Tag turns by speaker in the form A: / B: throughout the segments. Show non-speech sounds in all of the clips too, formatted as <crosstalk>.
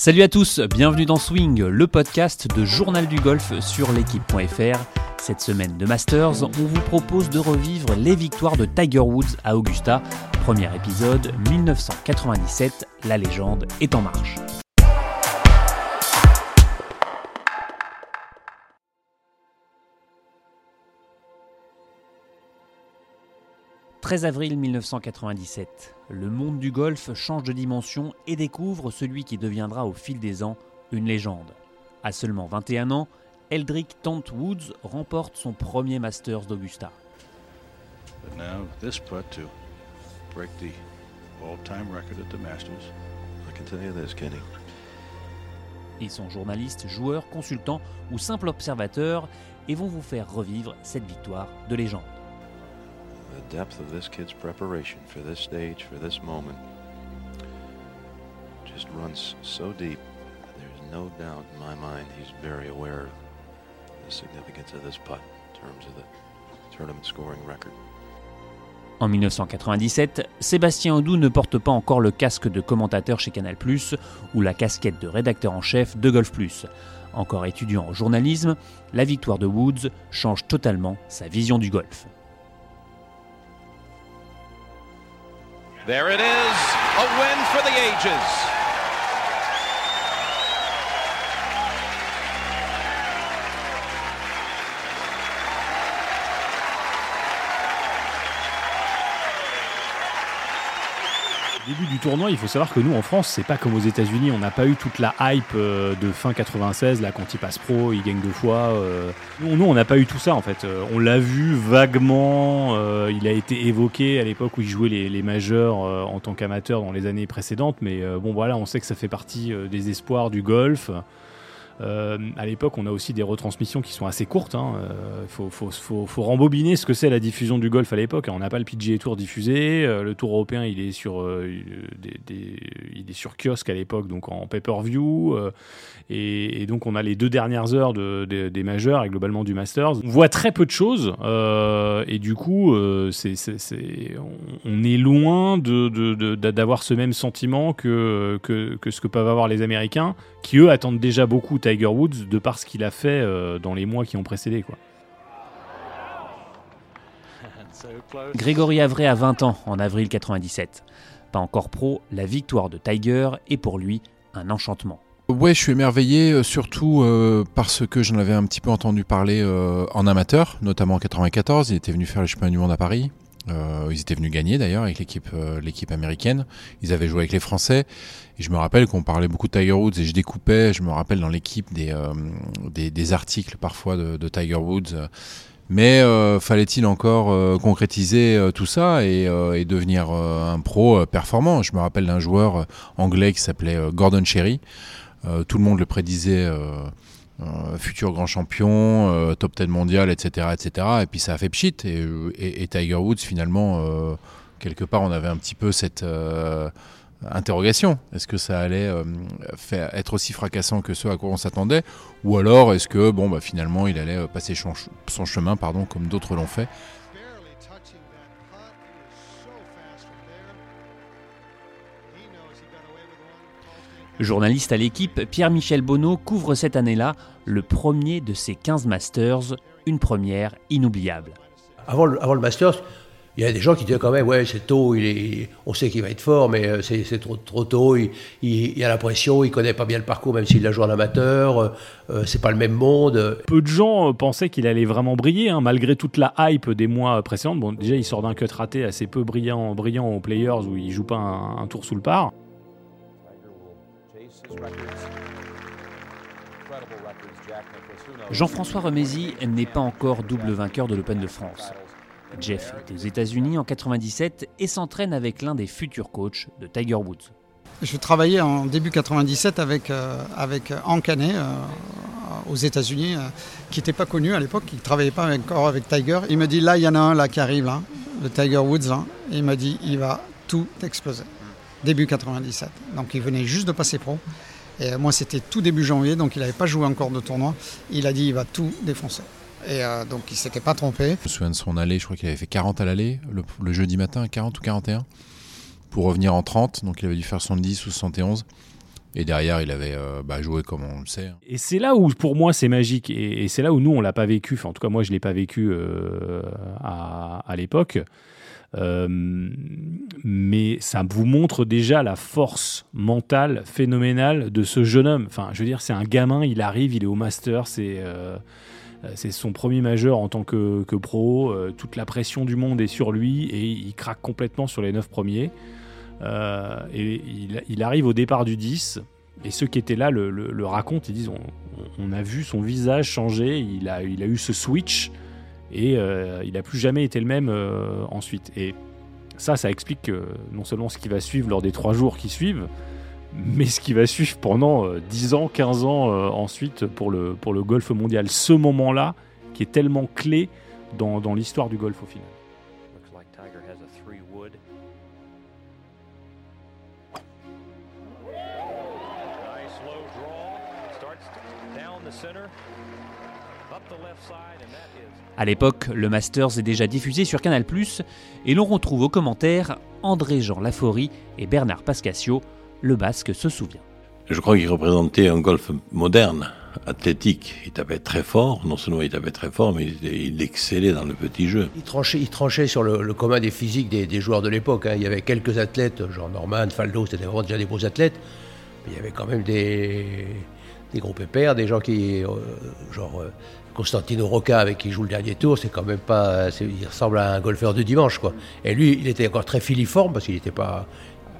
A: Salut à tous, bienvenue dans Swing, le podcast de Journal du Golf sur l'équipe.fr. Cette semaine de Masters, on vous propose de revivre les victoires de Tiger Woods à Augusta. Premier épisode, 1997, la légende est en marche. 13 avril 1997, le monde du golf change de dimension et découvre celui qui deviendra au fil des ans une légende. À seulement 21 ans, Eldrick Tant Woods remporte son premier Masters d'Augusta. Ils sont journalistes, joueurs, consultants ou simples observateurs et vont vous faire revivre cette victoire de légende. The depth of this kid's preparation for this stage, for this moment, just runs so deep. There's no doubt in my mind he's very aware of the significance of this putt in terms of the tournament scoring record. En 1997, Sébastien Audou ne porte pas encore le casque de commentateur chez Canal+, ou la casquette de rédacteur en chef de Golf+. Encore étudiant en journalisme, la victoire de Woods change totalement sa vision du golf. There it is, a win for the ages. Début du tournoi, il faut savoir que nous en France, c'est pas comme aux États-Unis, on n'a pas eu toute la hype euh, de fin 96, là quand il passe pro, il gagne deux fois. Euh. Nous, on n'a pas eu tout ça en fait. Euh, on l'a vu vaguement, il a été évoqué à l'époque où il jouait les majeurs en tant qu'amateur dans les années précédentes, mais bon voilà, on sait que ça fait partie des espoirs du golf. Euh, à l'époque, on a aussi des retransmissions qui sont assez courtes. Il hein. euh, faut, rembobiner ce que c'est la diffusion du golf à l'époque. On n'a pas le PGA Tour diffusé. Euh, le Tour européen, il est sur, il est sur kiosque à l'époque, donc en pay-per-view. Et, donc, on a les deux dernières heures des majeurs et globalement du Masters. On voit très peu de choses. et du coup, on, est loin d'avoir ce même sentiment que ce que peuvent avoir les Américains, qui eux attendent déjà beaucoup Tiger Woods de par ce qu'il a fait euh, dans les mois qui ont précédé. Quoi. Grégory Avray a 20 ans en avril 97. Pas encore pro, la victoire de Tiger est pour lui un enchantement.
B: Ouais, je suis émerveillé, euh, surtout euh, parce que j'en avais un petit peu entendu parler en amateur, notamment en 94. Il était venu faire le championnat du monde à Paris. Euh, ils étaient venus gagner d'ailleurs avec l'équipe euh, l'équipe américaine. Ils avaient joué avec les Français. Et je me rappelle qu'on parlait beaucoup de Tiger Woods et je découpais, je me rappelle dans l'équipe des, euh, des, des, articles parfois de, de Tiger Woods. Mais fallait-il encore concrétiser tout ça et, et devenir un pro performant? Je me rappelle d'un joueur anglais qui s'appelait Gordon Cherry. tout le monde le prédisait euh, futur grand champion, euh, top 10 mondial, etc., etc. Et puis ça a fait pchit. Et, Tiger Woods, finalement, euh, quelque part, on avait un petit peu cette interrogation. Est-ce que ça allait être aussi fracassant que ce à quoi on s'attendait? Ou alors est-ce que, bon, bah, finalement, il allait passer son chemin, pardon, comme d'autres l'ont fait
A: Journaliste à l'équipe, Pierre-Michel Bonneau couvre cette année-là le premier de ses 15 Masters, une première inoubliable.
C: Avant le, avant le Masters, il y a des gens qui disaient quand même, ouais, c'est tôt, il est, on sait qu'il va être fort, mais euh, c'est trop, trop, tôt, il, il, a la pression, il connaît pas bien le parcours, même s'il a joué en amateur, euh, euh, c'est pas le même monde.
A: Peu de gens pensaient qu'il allait vraiment briller, hein, malgré toute la hype des mois précédents. Bon, déjà, il sort d'un cut raté assez peu brillant, brillant aux Players où il joue pas un tour sous le par. Jean-François Remesi n'est pas encore double vainqueur de l'Open de France. Jeff est aux États-Unis en 97 et s'entraîne avec l'un des futurs coachs de Tiger Woods.
D: Je travaillais en début 97 avec, euh, avec Hank euh, aux États-Unis, euh, qui n'était pas connu à l'époque, qui ne travaillait pas encore avec Tiger. Il me dit là, il y en a un là qui arrive, là, le Tiger Woods. et il m'a dit il va tout exploser début 97. Donc il venait juste de passer pro. Et moi, c'était tout début janvier, donc il n'avait pas joué encore de tournoi. Il a dit il va tout défoncer. Et euh, donc il s'était pas trompé.
B: Je me souviens de son allée, je crois qu'il avait fait 40 à l'aller le, jeudi matin, 40 ou 41, pour revenir en 30. Donc il avait dû faire 70 ou 71. Et derrière, il avait euh, bah, joué comme on le sait. hein.
A: Et c'est là où, pour moi, c'est magique. Et, et c'est là où nous, on l'a pas vécu. Enfin, en tout cas, moi, je l'ai pas vécu euh, à, à l'époque. Euh, mais ça vous montre déjà la force mentale phénoménale de ce jeune homme. Enfin, je veux dire, c'est un gamin, il arrive, il est au master, c'est euh, c'est son premier majeur en tant que, que pro. euh, toute la pression du monde est sur lui et il craque complètement sur les neuf premiers. Euh, et il, arrive au départ du 10. Et ceux qui étaient là le, le- le racontent, ils disent on, on a vu son visage changer, il a, il a eu ce switch et euh, il n'a plus jamais été le même euh, ensuite. Et ça, ça explique que non seulement ce qui va suivre lors des trois jours qui suivent, mais ce qui va suivre pendant euh, 10 ans, 15 ans euh, ensuite pour le, pour le golf mondial. Ce moment-là qui est tellement clé dans, dans l'histoire du golf au final.
E: Center.
F: À l'époque, le Masters est déjà diffusé sur Canal+, et l'on retrouve aux commentaires André-Jean Laforie et Bernard Pascasio, le Basque se souvient.
G: Je crois qu'il représentait un golf moderne, athlétique. Il tapait très fort, non seulement il tapait très fort, mais il, il excellait dans le petit jeu.
C: Il tranchait, il tranchait sur le, le commun des physiques des, des joueurs de l'époque. hein. Il y avait quelques athlètes, genre Norman, Faldo, c'était vraiment déjà des beaux athlètes. Mais il y avait quand même des, des gros pépères, des gens qui, euh, genre euh, Constantino Rocca avec qui il joue le dernier tour, c'est quand même pas. c'est- Il ressemble à un golfeur de dimanche, quoi. Et lui, il était encore très filiforme parce qu'il n'était pas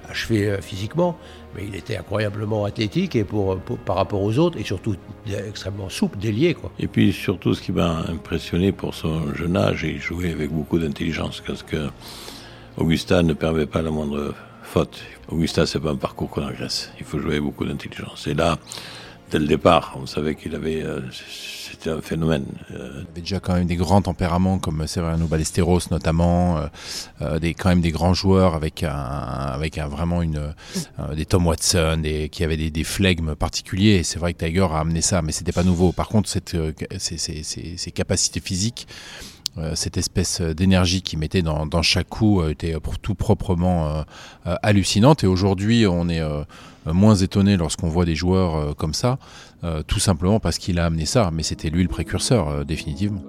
C: achevé euh, physiquement, mais il était incroyablement athlétique et pour- par rapport aux autres, et surtout extrêmement souple, délié, quoi.
G: Et puis surtout, ce qui m'a impressionné pour son jeune âge, il jouait avec beaucoup d'intelligence, parce que Augusta ne permet pas la moindre faute. Augusta, c'est pas un parcours qu'on agresse. Il faut jouer avec beaucoup d'intelligence. Et là, dès le départ, on savait qu'il avait, euh, c'était un phénomène. Euh,
B: Il avait déjà quand même des grands tempéraments comme Severiano Ballesteros notamment, euh, euh, des quand même des grands joueurs avec un avec un vraiment une euh, des Tom Watson, des qui avaient des, des flegmes particuliers. C'est vrai que Tiger a amené ça, mais c'était pas nouveau. Par contre, cette capacités physiques. Euh, cette espèce d'énergie qu'il mettait dans, chaque coup euh, était tout proprement euh, euh, hallucinante et aujourd'hui on est euh, moins étonné lorsqu'on voit des joueurs euh, comme ça euh, tout simplement parce qu'il a amené ça, mais c'était lui le précurseur, euh, définitivement.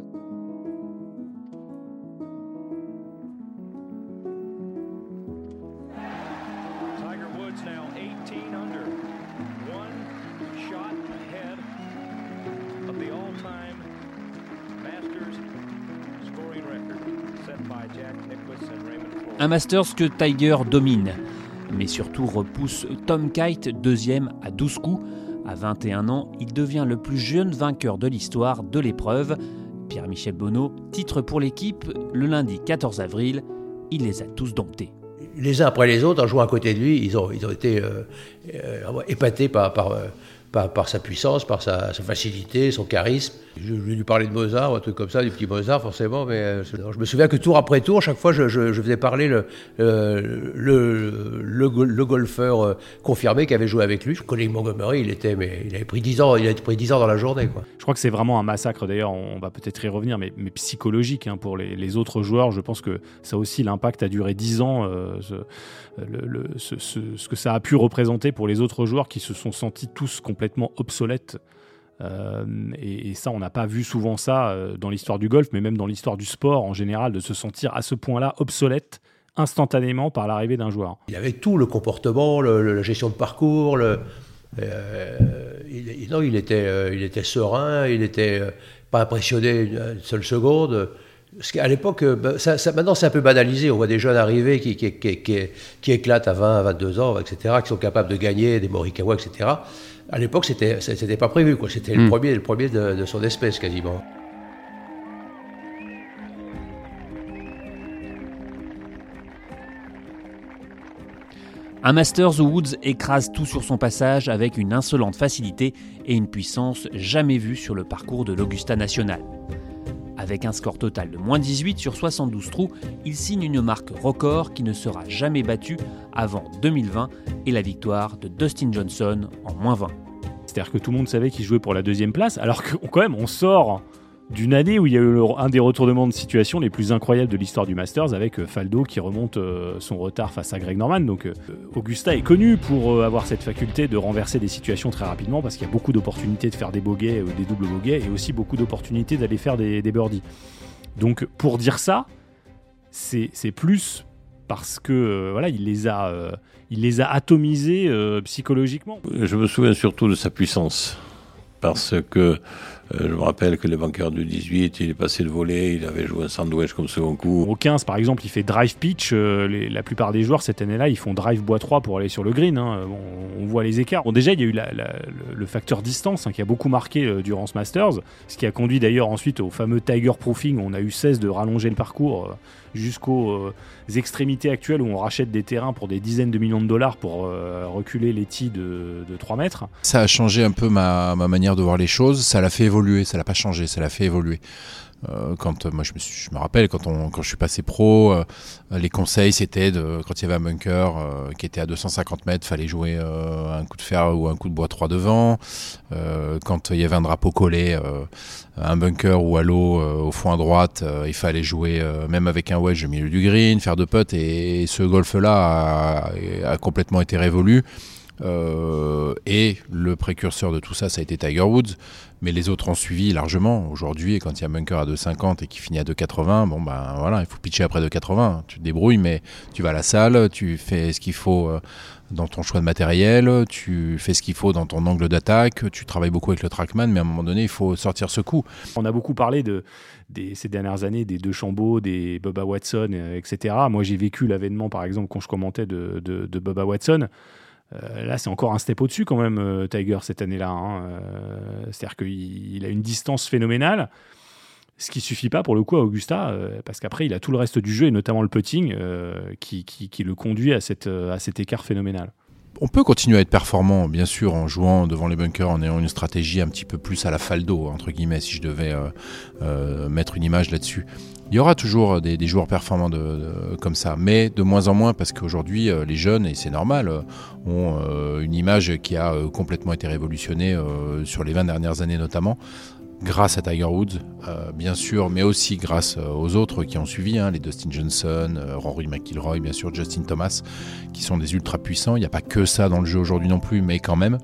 F: Un Masters que Tiger domine, mais surtout repousse Tom Kite, deuxième à 12 coups. À 21 ans, il devient le plus jeune vainqueur de l'histoire de l'épreuve. Pierre-Michel Bonneau, titre pour l'équipe le lundi 14 avril. Il les a tous domptés.
C: les uns après les autres, en jouant à côté de lui, ils ont, ils ont été euh, euh, épatés par, par, euh, par, par sa puissance, par sa, sa facilité, son charisme. Je, je vais lui parler de Mozart, ou un truc comme ça, du petit Mozart forcément, mais euh, je me souviens que tour après tour, chaque fois, je, je, je faisais parler le, le, le, go- le golfeur euh, confirmé qui avait joué avec lui. Colin Montgomery, il, était, mais il avait pris 10 ans, il avait pris 10 ans dans la journée.
A: Je crois que c'est vraiment un massacre, d'ailleurs, on va peut-être y revenir, mais, psychologique hein, pour les, autres joueurs. Je pense que ça aussi, l'impact a duré 10 ans, euh, ce que ça a pu représenter pour les autres joueurs qui se sont sentis tous complètement obsolètes. Euh, et, ça, on n'a pas vu souvent ça euh, dans l'histoire du golf, mais même dans l'histoire du sport en général, de se sentir à ce point-là obsolète instantanément par l'arrivée d'un joueur.
C: Il avait tout, le comportement, la gestion de parcours. Euh, il, non, il était, il était serein, il n'était pas impressionné une seule seconde. Parce qu'à l'époque, euh, bah, ça, ça- maintenant c'est un peu banalisé. On voit des jeunes arriver qui, qui, qui, éclatent à 20, à 22 ans, etc., qui sont capables de gagner des Morikawa, etc. À l'époque, c'était, c'était pas prévu. Quoi. C'était le premier, le premier de, de son espèce quasiment.
F: Un Masters où Woods écrase tout sur son passage avec une insolente facilité et une puissance jamais vue sur le parcours de l'Augusta National. Avec un score total de moins 18 sur 72 trous, il signe une marque record qui ne sera jamais battue avant 2020 et la victoire de Dustin Johnson en moins 20.
A: C'est-à-dire que tout le monde savait qu'il jouait pour la deuxième place, alors que quand même on sort d'une année où il y a eu un des retournements de situation les plus incroyables de l'histoire du Masters avec euh, Faldo qui remonte euh, son retard face à Greg Norman. Donc euh, Augusta est connu pour avoir cette faculté de renverser des situations très rapidement parce qu'il y a beaucoup d'opportunités de faire des bogeys ou des doubles bogeys et aussi beaucoup d'opportunités d'aller faire des, birdies. Donc pour dire ça, c'est plus parce que voilà, il les a, il les a atomisés psychologiquement.
G: Je me souviens surtout de sa puissance. Parce que je me rappelle que les vainqueurs du 18, il est passé le volet, il avait joué un sandwich comme second coup.
A: Au 15, par exemple, il fait drive pitch. euh, les- la plupart des joueurs cette année-là, ils font drive bois 3 pour aller sur le green. hein. Bon, on voit les écarts. Bon, déjà, il y a eu la- la- le, facteur distance hein, qui a beaucoup marqué euh, durant ce Masters, ce qui a conduit d'ailleurs ensuite au fameux Tiger Proofing. où On a eu 16 de rallonger le parcours euh, jusqu'aux euh, extrémités actuelles où on rachète des terrains pour des dizaines de millions de dollars pour euh, reculer les tis de, de 3 mètres.
B: Ça a changé un peu ma, ma manière de voir les choses. Ça l'a fait évoluer. Ça l'a pas changé. Ça l'a fait évoluer. Euh, quand euh, moi je me, rappelle quand on quand je suis passé pro, euh, les conseils c'était quand il y avait un bunker qui était à 250 mètres, fallait jouer un coup de fer ou un coup de bois 3 devant. Quand il y avait un drapeau collé, euh, un bunker ou à l'eau au fond à droite, il fallait jouer même avec un wedge au milieu du green, faire de putts et, ce golf là a complètement été révolu. Euh, et le précurseur de tout ça, ça a été Tiger Woods, mais les autres ont suivi largement. Aujourd'hui, quand il y a un bunker à 2,50 et qui finit à 2,80, bon ben voilà, il faut pitcher après 2,80. Tu te débrouilles, mais tu vas à la salle, tu fais ce qu'il faut euh, dans ton choix de matériel, tu fais ce qu'il faut dans ton angle d'attaque, tu travailles beaucoup avec le trackman, mais à un moment donné, il faut sortir ce coup.
A: On a beaucoup parlé de, ces dernières années des deux Chambeau, des Bubba Watson, euh, etc. Moi, j'ai vécu l'avènement, par exemple, quand je commentais de, de, de Bubba Watson. Euh, là, c'est encore un step au-dessus quand même, euh, Tiger, cette année-là. hein. Euh, C'est-à-dire qu'il il a une distance phénoménale, ce qui suffit pas pour le coup à Augusta, parce qu'après, il a tout le reste du jeu, et notamment le putting, qui, le conduit à cet écart phénoménal.
B: On peut continuer à être performant, bien sûr, en jouant devant les bunkers, en ayant une stratégie un petit peu plus à la faldo, entre guillemets, si je devais euh, euh, mettre une image là-dessus. Il y aura toujours des, joueurs performants comme ça, mais de moins en moins parce qu'aujourd'hui, euh, les jeunes, et c'est normal, ont une image qui a complètement été révolutionnée sur les 20 dernières années notamment, grâce à Tiger Woods, euh, bien sûr, mais aussi grâce euh, aux autres qui ont suivi, hein, les Dustin Johnson, euh, Rory McIlroy, bien sûr, Justin Thomas, qui sont des ultra puissants. Il n'y a pas que ça dans le jeu aujourd'hui non plus, mais quand même.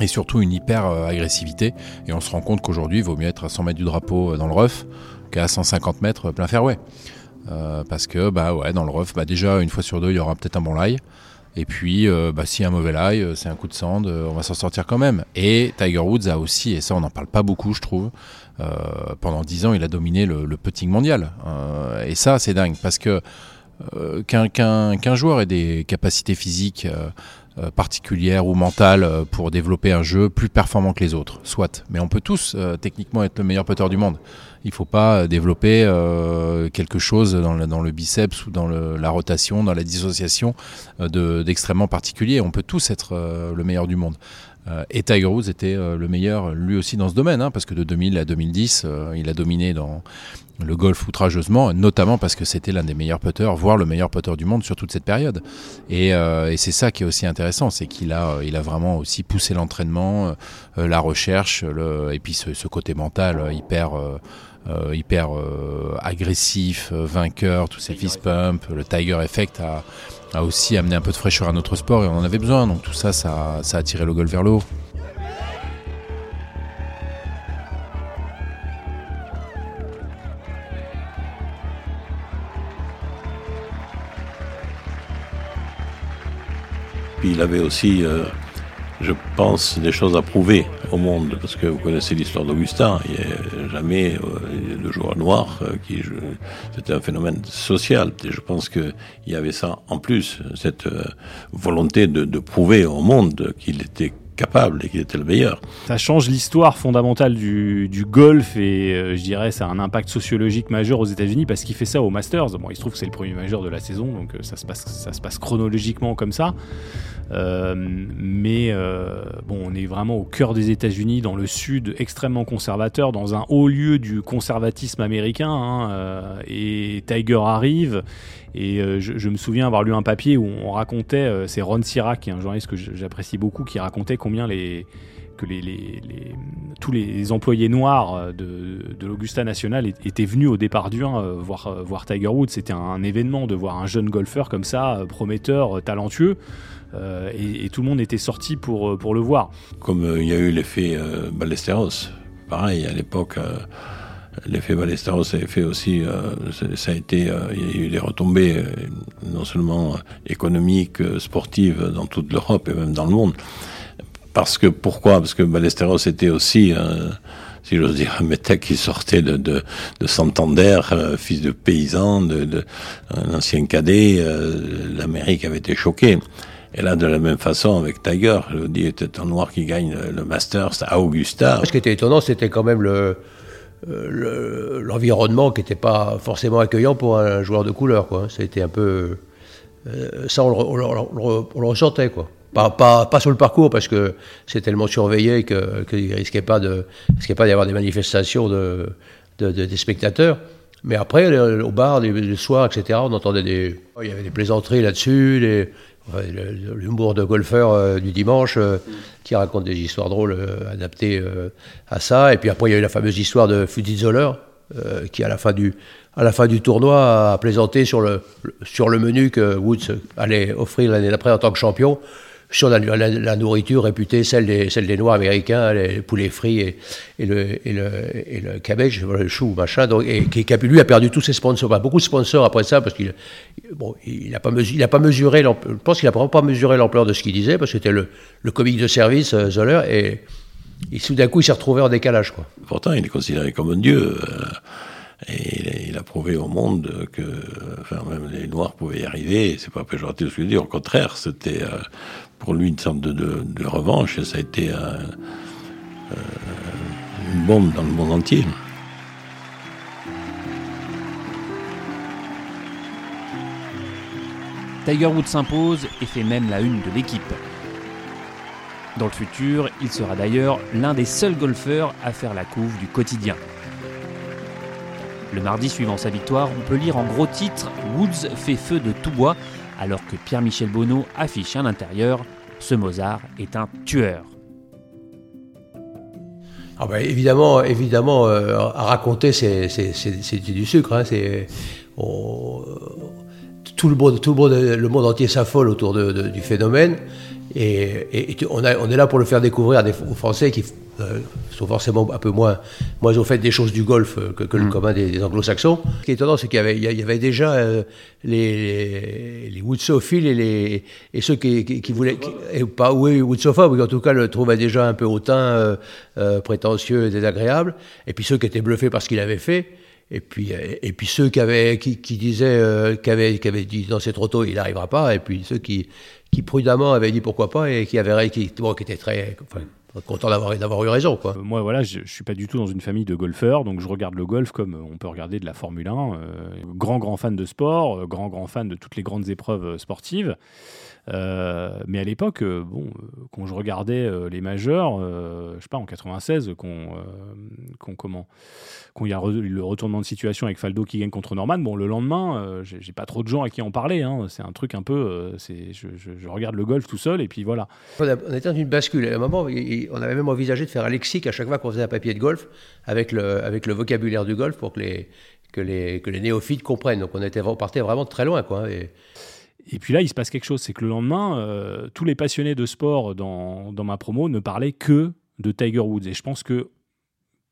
B: Et surtout une hyper agressivité. Et on se rend compte qu'aujourd'hui, il vaut mieux être à 100 mètres du drapeau dans le rough qu'à 150 mètres plein fairway. Parce que bah ouais, dans le rough, bah déjà une fois sur deux, il y aura peut-être un bon lie. Et puis, euh, bah, a un mauvais lie, euh, c'est un coup de sand, euh, on va s'en sortir quand même. Et Tiger Woods a aussi, et ça on n'en parle pas beaucoup, je trouve, euh, pendant 10 ans, il a dominé le, le putting mondial. Et ça, c'est dingue, parce que qu'un joueur ait des capacités physiques euh, particulières ou mentales euh, pour développer un jeu plus performant que les autres, soit. Mais on peut tous euh, techniquement être le meilleur putter du monde. Il faut pas développer quelque chose dans le, biceps ou dans la rotation, dans la dissociation euh, de- d'extrêmement particulier. On peut tous être le meilleur du monde. Euh, et Tiger Woods était euh, le meilleur lui aussi dans ce domaine, hein, parce que de 2000 à 2010, euh, il a dominé dans le golf outrageusement, notamment parce que c'était l'un des meilleurs putters, voire le meilleur putter du monde sur toute cette période. Et, et c'est ça qui est aussi intéressant, c'est qu'il a, il a vraiment aussi poussé l'entraînement, la recherche, le, et puis ce, ce côté mental hyper, euh, hyper euh, agressif, euh, vainqueur, tous ces fist pumps, le Tiger Effect a, a aussi amené un peu de fraîcheur à notre sport et on en avait besoin. Donc tout ça, ça, ça a tiré le golf vers le haut.
G: Puis il avait aussi, euh, je pense, des choses à prouver au monde, parce que vous connaissez l'histoire d'Augustin, il n'y a jamais euh, de joueur noir euh, qui. C'était un phénomène social. Et je pense qu'il y avait ça en plus, cette euh, volonté de prouver au monde qu'il était capable et qu'il était le meilleur.
A: Ça change l'histoire fondamentale du, golf et euh, je dirais ça a un impact sociologique majeur aux États-Unis parce qu'il fait ça au Masters. Bon, il se trouve que c'est le premier majeur de la saison, donc euh, ça se passe, ça se passe chronologiquement comme ça. Euh, mais bon, on est vraiment au cœur des États-Unis, dans le sud extrêmement conservateur, dans un haut lieu du conservatisme américain. hein, et Tiger arrive. Et je, je me souviens avoir lu un papier où on racontait, c'est Ron Sirac, qui est un journaliste que j'apprécie beaucoup, qui racontait combien que tous les employés noirs euh, de, de l'Augusta National étaient venus au départ du 1 euh, voir, euh, voir Tiger Woods. C'était un, événement de voir un jeune golfeur comme ça, prometteur, talentueux. Et, tout le monde était sorti pour, le voir.
G: Comme il y a eu l'effet euh, Ballesteros. Pareil, à l'époque, l'effet Ballesteros avait fait aussi, ça- a été, il y a eu des retombées, non seulement économiques, sportives, dans toute l'Europe et même dans le monde. Parce que, pourquoi? Parce que Ballesteros était aussi, euh, si j'ose dire, un métèque qui sortait de, de, de Santander, euh, fils de paysan, de, un ancien cadet, euh, l'Amérique avait été choquée. Et là, de la même façon, avec Tiger, je dis, était un noir qui gagne le, Masters à Augusta.
C: Ce qui était étonnant, c'était quand même le, le- l'environnement qui n'était pas forcément accueillant pour un joueur de couleur. Quoi. Un peu. ça, on le- on le ressentait. Quoi. Pas, sur le parcours, parce que c'est tellement surveillé que- qu'il ne risquait pas d'y avoir des manifestations de, de- de- des spectateurs. Mais après, le- au bar, les soirs, etc., on entendait des. Il y avait des plaisanteries là-dessus, le- l'humour de golfeur euh, du dimanche euh, qui raconte des histoires drôles euh, adaptées à ça. Et puis après, il y a eu la fameuse histoire de Fuddy Zoller, euh, qui à la fin du, à la fin du tournoi a plaisanté sur le, le- sur le menu que Woods allait offrir l'année d'après en tant que champion. Sur la, nourriture réputée, celle des, Noirs américains, les poulets frits et, le, et, le, cabbage, le chou, machin, donc, et qui, lui a perdu tous ses sponsors, beaucoup de sponsors après ça, parce qu'il il n'a pas, mesu- il a pas mesuré, je pense qu'il n'a pas mesuré l'ampleur de ce qu'il disait, parce que c'était le, le comique de service, euh, Zoller, et, et tout d'un coup, il s'est retrouvé en décalage. Quoi.
G: Pourtant, il est considéré comme un dieu. euh, et il a- prouvé au monde que enfin, même les Noirs pouvaient y arriver. C'est pas péjoratif ce que je dis. Au contraire, c'était euh, pour lui une sorte de, de- revanche. Ça a été euh, une bombe dans le monde entier.
F: Tiger Woods s'impose et fait même la une de l'équipe. Dans le futur, il sera d'ailleurs l'un des seuls golfeurs à faire la couve du quotidien. Le mardi suivant sa victoire, on peut lire en gros titre Woods fait feu de tout bois, alors que Pierre-Michel Bonneau affiche à l'intérieur Ce Mozart est un tueur.
C: Ah ben, évidemment, évidemment euh, à raconter, c'est du sucre. hein, c'est- tout, le monde, tout le, monde, le monde entier s'affole autour du phénomène. Et, on, est là pour le faire découvrir des, aux Français qui euh, sont forcément un peu moins, moins au fait des choses du golf euh, que, que le commun des, des anglo-saxons. Ce qui est étonnant, c'est qu'il y avait, y déjà euh, les, les woodsophiles et, les, et ceux qui, qui, qui voulaient... qui- et pas, oui, en tout cas le trouvaient déjà un peu hautain, euh, euh, prétentieux et désagréable. Et puis ceux qui étaient bluffés par ce qu'il avait fait. Et puis, et puis ceux qui, avaient, qui, qui disaient, euh, qui, avaient, qui avaient dit non, c'est trop tôt, il n'arrivera pas. Et puis ceux qui, qui prudemment avaient dit pourquoi pas et qui, avaient, qui, bon, qui étaient très enfin, contents d'avoir, eu raison. Quoi.
A: Euh, Moi, voilà, je, je suis pas du tout dans une famille de golfeurs, donc je regarde le golf comme on peut regarder de la Formule 1. euh, grand, grand fan de sport, euh, grand, grand fan de toutes les grandes épreuves euh, sportives. Euh, mais à l'époque, euh, bon, euh, quand je regardais les majeurs, je sais pas, en 96, qu'on, qu'on- comment, il y a re- le retournement de situation avec Faldo qui gagne contre Norman, bon, le lendemain, j'ai, pas trop de gens à qui en parler. hein. c'est un truc un peu, je, regarde le golf tout seul et puis voilà.
C: On, était dans une bascule. À un moment, on avait même envisagé de faire un lexique à chaque fois qu'on faisait un papier de golf avec le, vocabulaire du golf pour que les, néophytes comprennent. Donc on, était, on partait vraiment très loin. Quoi, et,
A: Et puis là, il se passe quelque chose, c'est que le lendemain, euh, tous les passionnés de sport dans, dans ma promo ne parlaient que de Tiger Woods. Et je pense que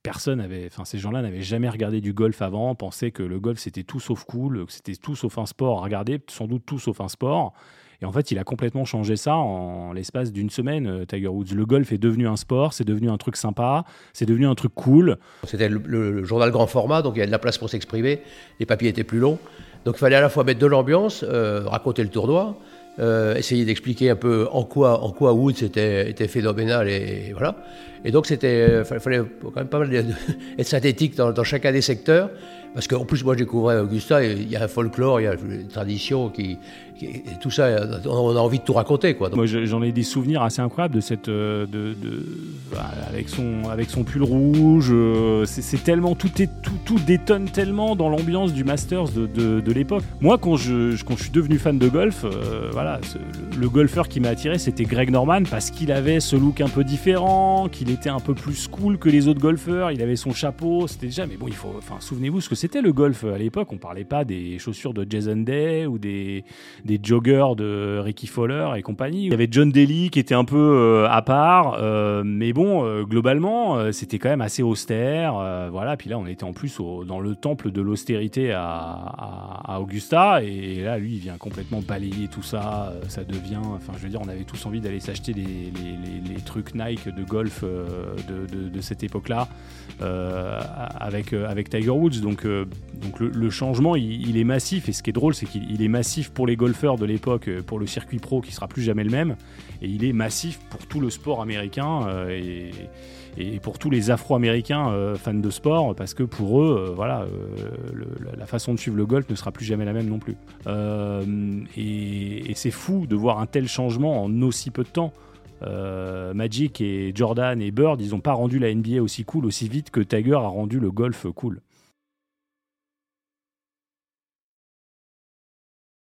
A: personne avait, enfin ces gens-là n'avaient jamais regardé du golf avant, pensaient que le golf c'était tout sauf cool, que c'était tout sauf un sport à regarder, sans doute tout sauf un sport. Et en fait, il a complètement changé ça en l'espace d'une semaine, euh, Tiger Woods. Le golf est devenu un sport, c'est devenu un truc sympa, c'est devenu un truc cool.
C: C'était le, le- le journal grand format, donc il y a de la place pour s'exprimer. Les papiers étaient plus longs. Donc il fallait à la fois mettre de l'ambiance, euh, raconter le tournoi, euh, essayer d'expliquer un peu en quoi, en quoi Woods était, était phénoménal et, et voilà. Et donc c'était, il fallait quand même pas mal <laughs> être synthétique dans, dans chacun des secteurs, parce qu'en plus moi je découvrais Augusta, il y a un folklore, il y a une tradition qui, tout ça, on a envie de tout raconter quoi.
A: Moi, je- j'en ai des souvenirs assez incroyables de cette, euh, voilà, avec son, avec son pull rouge. euh, c'est tellement, tout est, tout, tout détonne tellement dans l'ambiance du Masters de, l'époque. Moi, quand je, quand je suis devenu fan de golf, euh, voilà, le golfeur qui m'a attiré, c'était Greg Norman parce qu'il avait ce look un peu différent, qu'il était un peu plus cool que les autres golfeurs. Il avait son chapeau, c'était déjà. Mais bon, il faut. Enfin, souvenez-vous ce que c'était le golf à l'époque. On parlait pas des chaussures de Jason Day ou des des joggers de Ricky Fowler et compagnie. Il y avait John Daly qui était un peu euh, à part, euh, mais bon, euh, globalement, euh, c'était quand même assez austère. euh, voilà, puis là, on était en plus dans le temple de l'austérité à, Augusta, et là, lui, il vient complètement balayer tout ça. euh, ça devient, enfin, je veux dire, on avait tous envie d'aller s'acheter les, les- trucs Nike de golf euh, de, de- cette époque-là. euh, avec, euh, avec Tiger Woods. Donc, euh, donc le, changement, il, est massif. Et ce qui est drôle, c'est qu'il il est massif pour les golfeurs de l'époque, euh, pour le circuit pro qui sera plus jamais le même. Et il est massif pour tout le sport américain euh, et, pour tous les Afro-Américains fans de sport, parce que pour eux, voilà, la- façon de suivre le golf ne sera plus jamais la même non plus. Et c'est fou de voir un tel changement en aussi peu de temps. Magic et Jordan et Bird, ils n'ont pas rendu la NBA aussi cool, aussi vite que Tiger a rendu le golf cool.